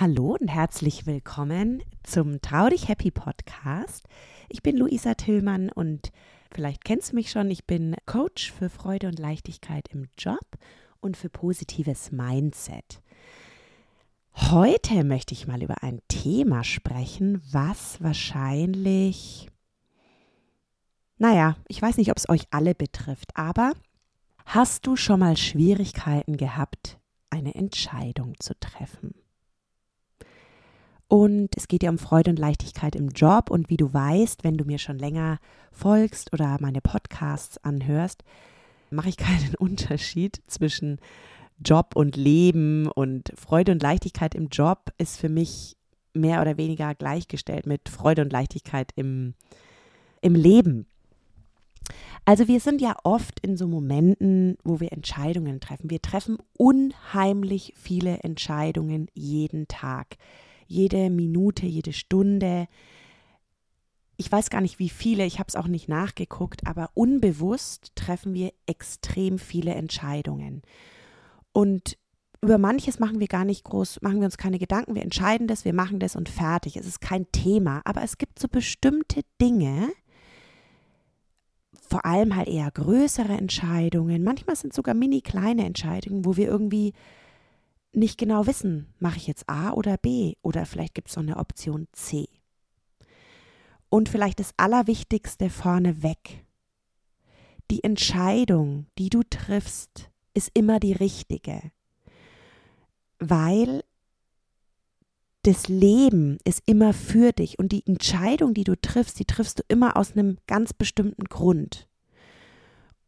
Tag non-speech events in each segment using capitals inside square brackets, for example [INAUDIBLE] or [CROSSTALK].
Hallo und herzlich willkommen zum Trau dich Happy Podcast. Ich bin Luisa Tillmann und vielleicht kennst du mich schon. Ich bin Coach für Freude und Leichtigkeit im Job und für positives Mindset. Heute möchte ich mal über ein Thema sprechen, was wahrscheinlich, naja, ich weiß nicht, ob es euch alle betrifft, aber hast du schon mal Schwierigkeiten gehabt, eine Entscheidung zu treffen? Und es geht ja um Freude und Leichtigkeit im Job. Und wie du weißt, wenn du mir schon länger folgst oder meine Podcasts anhörst, mache ich [LAUGHS] keinen Unterschied zwischen Job und Leben. Und Freude und Leichtigkeit im Job ist für mich mehr oder weniger gleichgestellt mit Freude und Leichtigkeit im, im Leben. Also wir sind ja oft in so Momenten, wo wir Entscheidungen treffen. Wir treffen unheimlich viele Entscheidungen jeden Tag jede Minute, jede Stunde. Ich weiß gar nicht, wie viele, ich habe es auch nicht nachgeguckt, aber unbewusst treffen wir extrem viele Entscheidungen. Und über manches machen wir gar nicht groß, machen wir uns keine Gedanken, wir entscheiden das, wir machen das und fertig. Es ist kein Thema, aber es gibt so bestimmte Dinge, vor allem halt eher größere Entscheidungen, manchmal sind sogar mini kleine Entscheidungen, wo wir irgendwie nicht genau wissen, mache ich jetzt A oder B oder vielleicht gibt es noch eine Option C. Und vielleicht das Allerwichtigste vorneweg. Die Entscheidung, die du triffst, ist immer die richtige, weil das Leben ist immer für dich und die Entscheidung, die du triffst, die triffst du immer aus einem ganz bestimmten Grund.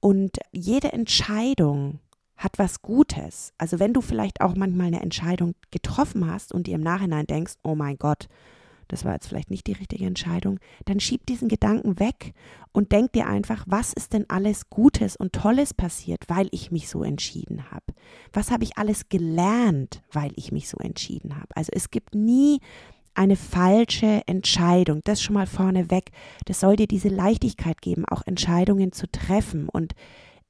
Und jede Entscheidung, hat was Gutes. Also wenn du vielleicht auch manchmal eine Entscheidung getroffen hast und dir im Nachhinein denkst, oh mein Gott, das war jetzt vielleicht nicht die richtige Entscheidung, dann schieb diesen Gedanken weg und denk dir einfach, was ist denn alles Gutes und Tolles passiert, weil ich mich so entschieden habe? Was habe ich alles gelernt, weil ich mich so entschieden habe? Also es gibt nie eine falsche Entscheidung. Das schon mal vorneweg. Das soll dir diese Leichtigkeit geben, auch Entscheidungen zu treffen und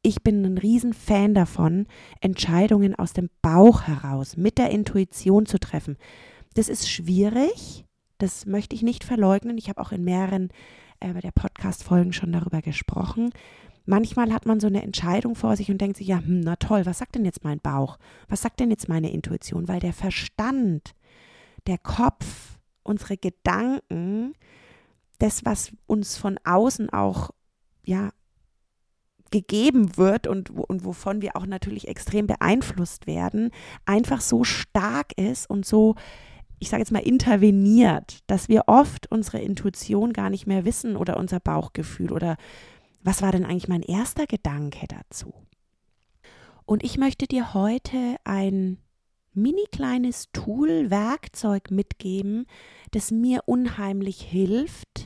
ich bin ein Riesenfan davon, Entscheidungen aus dem Bauch heraus, mit der Intuition zu treffen. Das ist schwierig, das möchte ich nicht verleugnen. Ich habe auch in mehreren äh, der Podcast-Folgen schon darüber gesprochen. Manchmal hat man so eine Entscheidung vor sich und denkt sich, ja, hm, na toll, was sagt denn jetzt mein Bauch? Was sagt denn jetzt meine Intuition? Weil der Verstand, der Kopf, unsere Gedanken, das, was uns von außen auch ja, gegeben wird und, und wovon wir auch natürlich extrem beeinflusst werden, einfach so stark ist und so, ich sage jetzt mal, interveniert, dass wir oft unsere Intuition gar nicht mehr wissen oder unser Bauchgefühl oder was war denn eigentlich mein erster Gedanke dazu? Und ich möchte dir heute ein mini kleines Tool, Werkzeug mitgeben, das mir unheimlich hilft,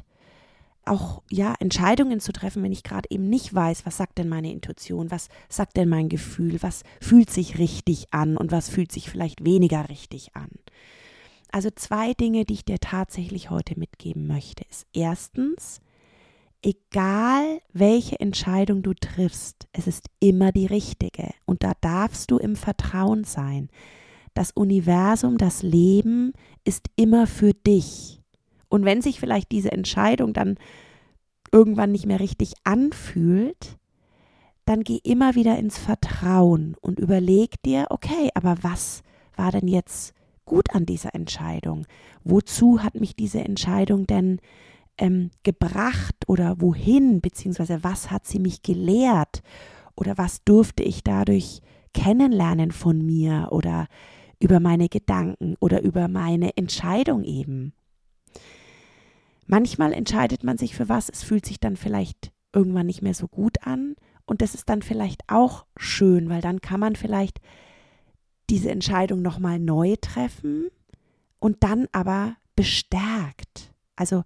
auch ja Entscheidungen zu treffen, wenn ich gerade eben nicht weiß, was sagt denn meine Intuition, was sagt denn mein Gefühl, was fühlt sich richtig an und was fühlt sich vielleicht weniger richtig an. Also zwei Dinge, die ich dir tatsächlich heute mitgeben möchte, ist erstens, egal welche Entscheidung du triffst, es ist immer die richtige und da darfst du im Vertrauen sein. Das Universum, das Leben ist immer für dich. Und wenn sich vielleicht diese Entscheidung dann irgendwann nicht mehr richtig anfühlt, dann geh immer wieder ins Vertrauen und überleg dir, okay, aber was war denn jetzt gut an dieser Entscheidung? Wozu hat mich diese Entscheidung denn ähm, gebracht oder wohin, beziehungsweise was hat sie mich gelehrt oder was durfte ich dadurch kennenlernen von mir oder über meine Gedanken oder über meine Entscheidung eben? Manchmal entscheidet man sich für was, es fühlt sich dann vielleicht irgendwann nicht mehr so gut an und das ist dann vielleicht auch schön, weil dann kann man vielleicht diese Entscheidung nochmal neu treffen und dann aber bestärkt. Also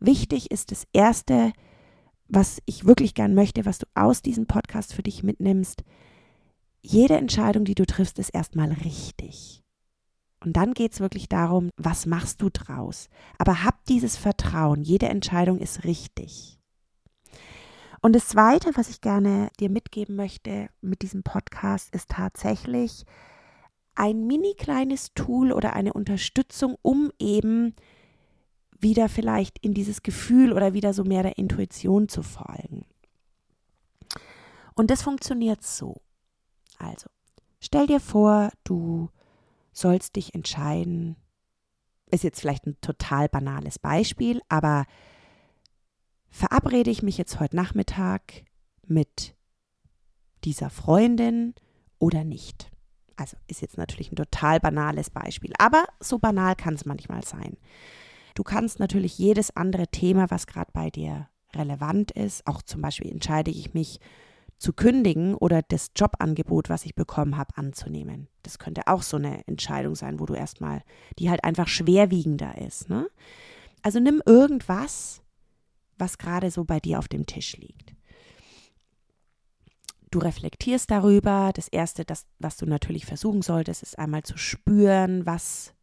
wichtig ist das Erste, was ich wirklich gern möchte, was du aus diesem Podcast für dich mitnimmst. Jede Entscheidung, die du triffst, ist erstmal richtig. Und dann geht es wirklich darum, was machst du draus? Aber hab dieses Vertrauen, jede Entscheidung ist richtig. Und das Zweite, was ich gerne dir mitgeben möchte mit diesem Podcast, ist tatsächlich ein mini kleines Tool oder eine Unterstützung, um eben wieder vielleicht in dieses Gefühl oder wieder so mehr der Intuition zu folgen. Und das funktioniert so. Also, stell dir vor, du sollst dich entscheiden. Ist jetzt vielleicht ein total banales Beispiel, aber verabrede ich mich jetzt heute Nachmittag mit dieser Freundin oder nicht? Also ist jetzt natürlich ein total banales Beispiel, aber so banal kann es manchmal sein. Du kannst natürlich jedes andere Thema, was gerade bei dir relevant ist, auch zum Beispiel entscheide ich mich zu kündigen oder das Jobangebot, was ich bekommen habe, anzunehmen. Das könnte auch so eine Entscheidung sein, wo du erstmal, die halt einfach schwerwiegender ist. Ne? Also nimm irgendwas, was gerade so bei dir auf dem Tisch liegt. Du reflektierst darüber. Das Erste, das, was du natürlich versuchen solltest, ist einmal zu spüren, was,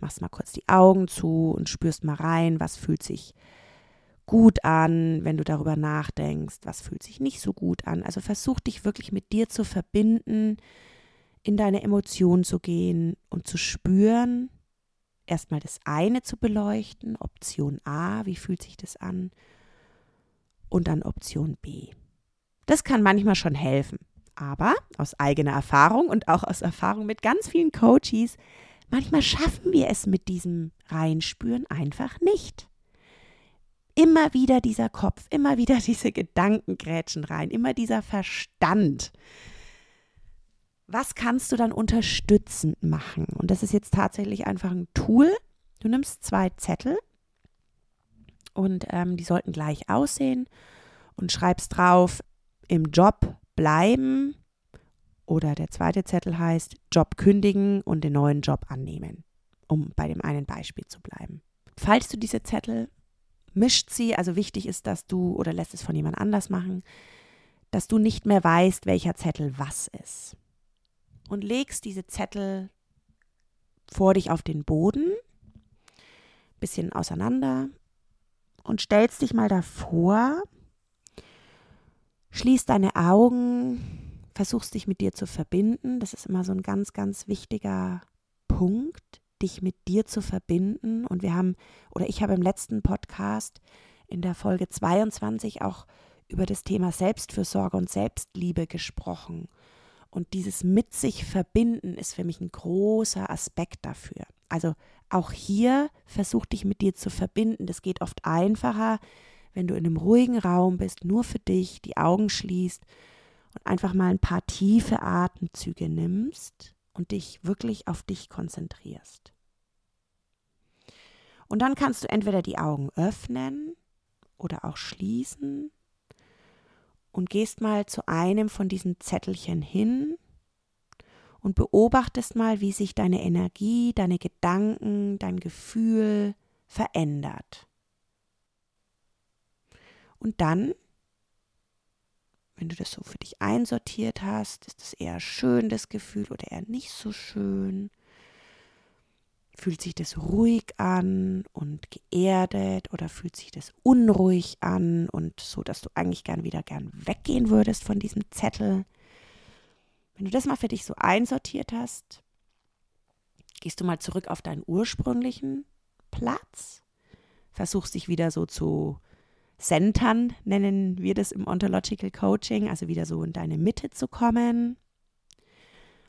machst mal kurz die Augen zu und spürst mal rein, was fühlt sich gut an, wenn du darüber nachdenkst, was fühlt sich nicht so gut an. Also versuch dich wirklich mit dir zu verbinden, in deine Emotionen zu gehen und zu spüren, erstmal das eine zu beleuchten, Option A, wie fühlt sich das an, und dann Option B. Das kann manchmal schon helfen. Aber aus eigener Erfahrung und auch aus Erfahrung mit ganz vielen Coaches, manchmal schaffen wir es mit diesem Reinspüren einfach nicht. Immer wieder dieser Kopf, immer wieder [LAUGHS] diese Gedankengrätschen rein, immer dieser Verstand. Was kannst du dann unterstützend machen? Und das ist jetzt tatsächlich einfach ein Tool. Du nimmst zwei Zettel und ähm, die sollten gleich aussehen und schreibst drauf, im Job bleiben oder der zweite Zettel heißt Job kündigen und den neuen Job annehmen, um bei dem einen Beispiel zu bleiben. Falls du diese Zettel mischt sie, also wichtig ist, dass du oder lässt es von jemand anders machen, dass du nicht mehr weißt, welcher Zettel was ist. Und legst diese Zettel vor dich auf den Boden, bisschen auseinander und stellst dich mal davor, Schließ deine Augen, versuchst dich mit dir zu verbinden. Das ist immer so ein ganz, ganz wichtiger Punkt, dich mit dir zu verbinden. Und wir haben, oder ich habe im letzten Podcast in der Folge 22 auch über das Thema Selbstfürsorge und Selbstliebe gesprochen. Und dieses mit sich verbinden ist für mich ein großer Aspekt dafür. Also auch hier versuch dich mit dir zu verbinden. Das geht oft einfacher, wenn du in einem ruhigen Raum bist, nur für dich, die Augen schließt und einfach mal ein paar tiefe Atemzüge nimmst und dich wirklich auf dich konzentrierst. Und dann kannst du entweder die Augen öffnen oder auch schließen und gehst mal zu einem von diesen Zettelchen hin und beobachtest mal, wie sich deine Energie, deine Gedanken, dein Gefühl verändert. Und dann, wenn du das so für dich einsortiert hast, ist das eher schön, das Gefühl, oder eher nicht so schön. Fühlt sich das ruhig an und geerdet oder fühlt sich das unruhig an und so, dass du eigentlich gern wieder gern weggehen würdest von diesem Zettel? Wenn du das mal für dich so einsortiert hast, gehst du mal zurück auf deinen ursprünglichen Platz, versuchst dich wieder so zu Centern nennen wir das im Ontological Coaching, also wieder so in deine Mitte zu kommen.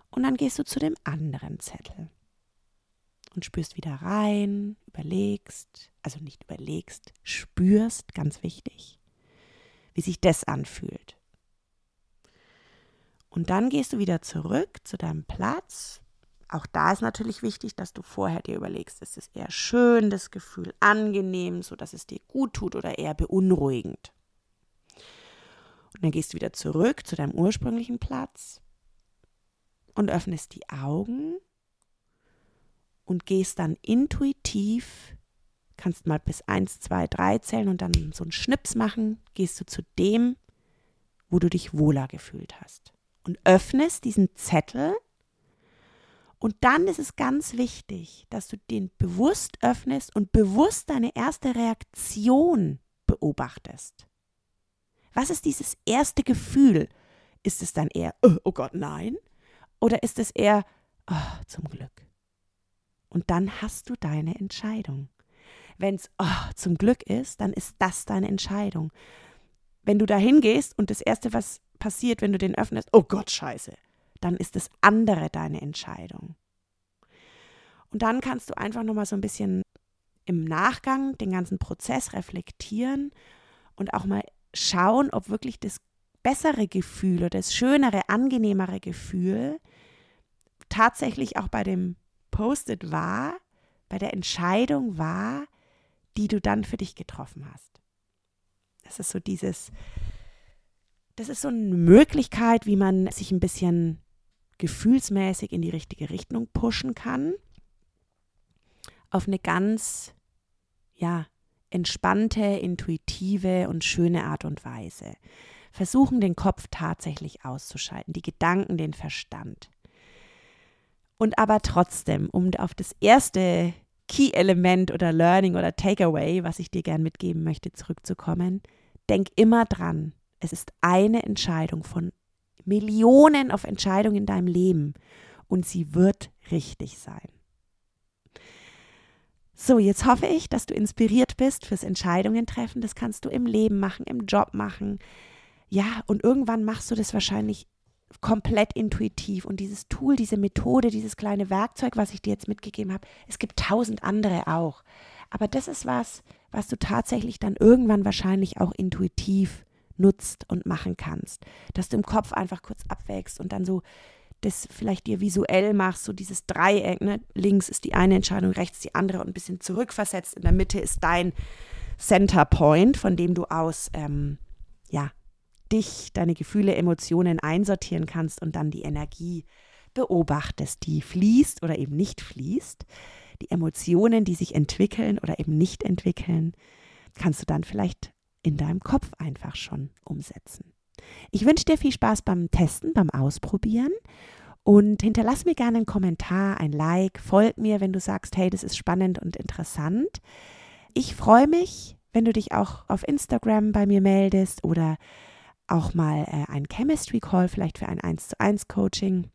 Und dann gehst du zu dem anderen Zettel und spürst wieder rein, überlegst, also nicht überlegst, spürst, ganz wichtig, wie sich das anfühlt. Und dann gehst du wieder zurück zu deinem Platz, auch da ist natürlich wichtig, dass du vorher dir überlegst, ist es eher schön, das Gefühl angenehm, so dass es dir gut tut oder eher beunruhigend. Und dann gehst du wieder zurück zu deinem ursprünglichen Platz und öffnest die Augen und gehst dann intuitiv, kannst mal bis 1, 2, 3 zählen und dann so einen Schnips machen, gehst du zu dem, wo du dich wohler gefühlt hast. Und öffnest diesen Zettel und dann ist es ganz wichtig, dass du den bewusst öffnest und bewusst deine erste Reaktion beobachtest. Was ist dieses erste Gefühl? Ist es dann eher, oh, oh Gott, nein? Oder ist es eher, oh, zum Glück. Und dann hast du deine Entscheidung. Wenn es oh, zum Glück ist, dann ist das deine Entscheidung. Wenn du da hingehst und das Erste, was passiert, wenn du den öffnest, oh Gott, scheiße, dann ist das andere deine Entscheidung. Und dann kannst du einfach nochmal so ein bisschen im Nachgang den ganzen Prozess reflektieren und auch mal schauen, ob wirklich das bessere Gefühl oder das schönere, angenehmere Gefühl tatsächlich auch bei dem Post-it war, bei der Entscheidung war, die du dann für dich getroffen hast. Das ist so dieses, das ist so eine Möglichkeit, wie man sich ein bisschen gefühlsmäßig in die richtige Richtung pushen kann. Auf eine ganz, ja, entspannte, intuitive und schöne Art und Weise. Versuchen, den Kopf tatsächlich auszuschalten, die Gedanken, den Verstand. Und aber trotzdem, um auf das erste Key-Element oder Learning oder Takeaway, was ich dir gern mitgeben möchte, zurückzukommen, denk immer dran, es ist eine Entscheidung von Millionen auf Entscheidungen in deinem Leben und sie wird richtig sein. So, jetzt hoffe ich, dass du inspiriert bist fürs Entscheidungen treffen. Das kannst du im Leben machen, im Job machen. Ja, und irgendwann machst du das wahrscheinlich komplett intuitiv. Und dieses Tool, diese Methode, dieses kleine Werkzeug, was ich dir jetzt mitgegeben habe, es gibt tausend andere auch. Aber das ist was, was du tatsächlich dann irgendwann wahrscheinlich auch intuitiv nutzt und machen kannst. Dass du im Kopf einfach kurz abwägst und dann so das vielleicht dir visuell machst, so dieses Dreieck, ne? links ist die eine Entscheidung, rechts die andere und ein bisschen zurückversetzt. In der Mitte ist dein Center Point, von dem du aus ähm, ja, dich, deine Gefühle, Emotionen einsortieren kannst und dann die Energie beobachtest, die fließt oder eben nicht fließt. Die Emotionen, die sich entwickeln oder eben nicht entwickeln, kannst du dann vielleicht in deinem Kopf einfach schon umsetzen. Ich wünsche dir viel Spaß beim Testen, beim Ausprobieren und hinterlass mir gerne einen Kommentar, ein Like, folg mir, wenn du sagst, hey, das ist spannend und interessant. Ich freue mich, wenn du dich auch auf Instagram bei mir meldest oder auch mal äh, ein Chemistry Call vielleicht für ein 1 zu 1 Coaching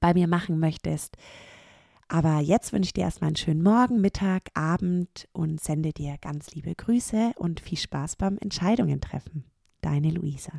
bei mir machen möchtest. Aber jetzt wünsche ich dir erstmal einen schönen Morgen, Mittag, Abend und sende dir ganz liebe Grüße und viel Spaß beim Entscheidungen treffen. Deine Luisa.